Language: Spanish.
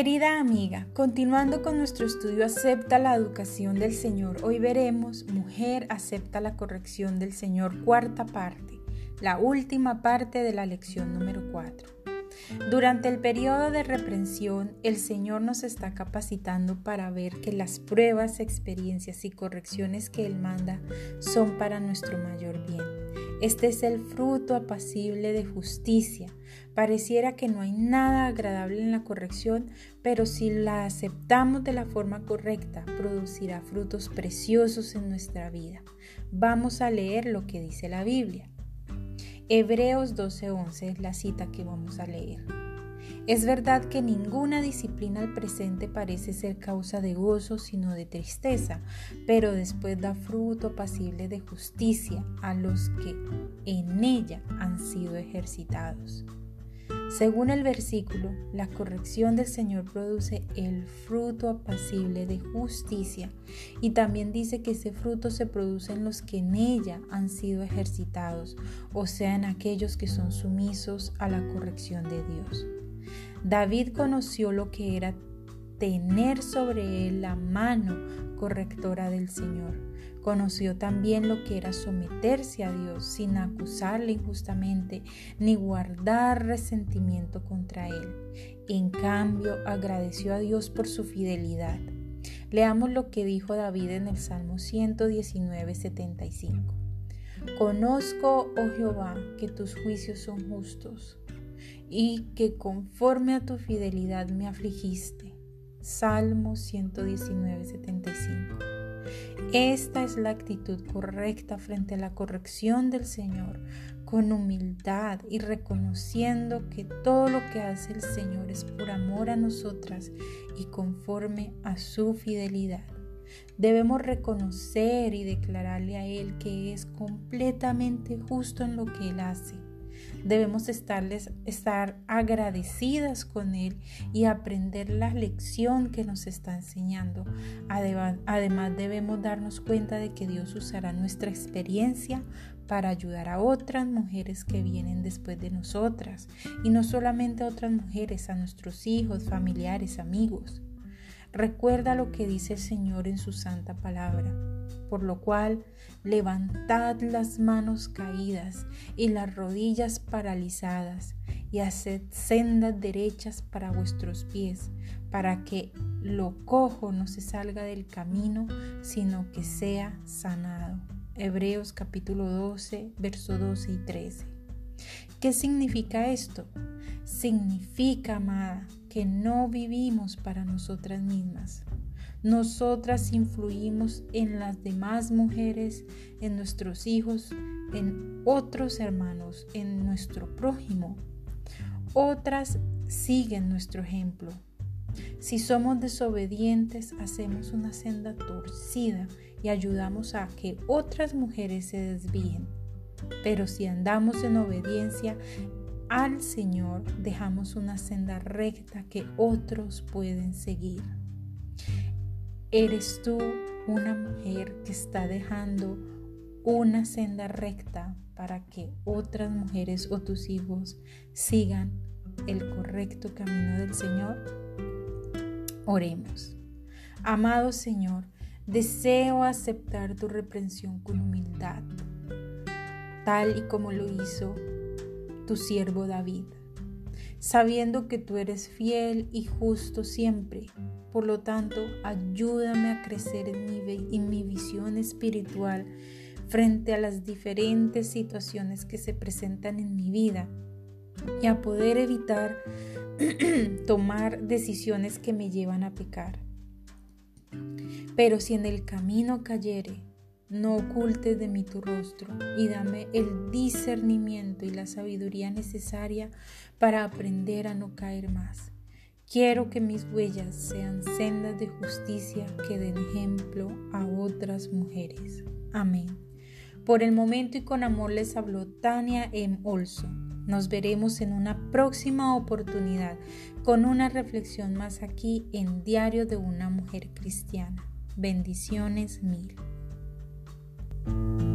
Querida amiga, continuando con nuestro estudio Acepta la educación del Señor, hoy veremos Mujer acepta la corrección del Señor, cuarta parte, la última parte de la lección número 4. Durante el periodo de reprensión, el Señor nos está capacitando para ver que las pruebas, experiencias y correcciones que Él manda son para nuestro mayor bien. Este es el fruto apacible de justicia. Pareciera que no hay nada agradable en la corrección, pero si la aceptamos de la forma correcta, producirá frutos preciosos en nuestra vida. Vamos a leer lo que dice la Biblia. Hebreos 12:11 es la cita que vamos a leer. Es verdad que ninguna disciplina al presente parece ser causa de gozo, sino de tristeza, pero después da fruto apacible de justicia a los que en ella han sido ejercitados. Según el versículo, la corrección del Señor produce el fruto apacible de justicia y también dice que ese fruto se produce en los que en ella han sido ejercitados, o sea, en aquellos que son sumisos a la corrección de Dios. David conoció lo que era tener sobre él la mano correctora del Señor. Conoció también lo que era someterse a Dios sin acusarle injustamente ni guardar resentimiento contra él. En cambio, agradeció a Dios por su fidelidad. Leamos lo que dijo David en el Salmo 119, 75. Conozco, oh Jehová, que tus juicios son justos y que conforme a tu fidelidad me afligiste. Salmo 119, 75. Esta es la actitud correcta frente a la corrección del Señor, con humildad y reconociendo que todo lo que hace el Señor es por amor a nosotras y conforme a su fidelidad. Debemos reconocer y declararle a Él que es completamente justo en lo que Él hace Debemos estarles, estar agradecidas con Él y aprender la lección que nos está enseñando. Además, debemos darnos cuenta de que Dios usará nuestra experiencia para ayudar a otras mujeres que vienen después de nosotras. Y no solamente a otras mujeres, a nuestros hijos, familiares, amigos. Recuerda lo que dice el Señor en su santa palabra, por lo cual levantad las manos caídas y las rodillas paralizadas y haced sendas derechas para vuestros pies, para que lo cojo no se salga del camino, sino que sea sanado. Hebreos capítulo 12, verso 12 y 13. ¿Qué significa esto? Significa, amada, que no vivimos para nosotras mismas. Nosotras influimos en las demás mujeres, en nuestros hijos, en otros hermanos, en nuestro prójimo. Otras siguen nuestro ejemplo. Si somos desobedientes, hacemos una senda torcida y ayudamos a que otras mujeres se desvíen. Pero si andamos en obediencia, al Señor dejamos una senda recta que otros pueden seguir. ¿Eres tú una mujer que está dejando una senda recta para que otras mujeres o tus hijos sigan el correcto camino del Señor? Oremos. Amado Señor, deseo aceptar tu reprensión con humildad, tal y como lo hizo tu siervo David, sabiendo que tú eres fiel y justo siempre. Por lo tanto, ayúdame a crecer en mi, en mi visión espiritual frente a las diferentes situaciones que se presentan en mi vida y a poder evitar tomar decisiones que me llevan a pecar. Pero si en el camino cayere, no ocultes de mí tu rostro y dame el discernimiento y la sabiduría necesaria para aprender a no caer más. Quiero que mis huellas sean sendas de justicia que den ejemplo a otras mujeres. Amén. Por el momento y con amor les habló Tania M. Olson. Nos veremos en una próxima oportunidad con una reflexión más aquí en Diario de una Mujer Cristiana. Bendiciones mil. you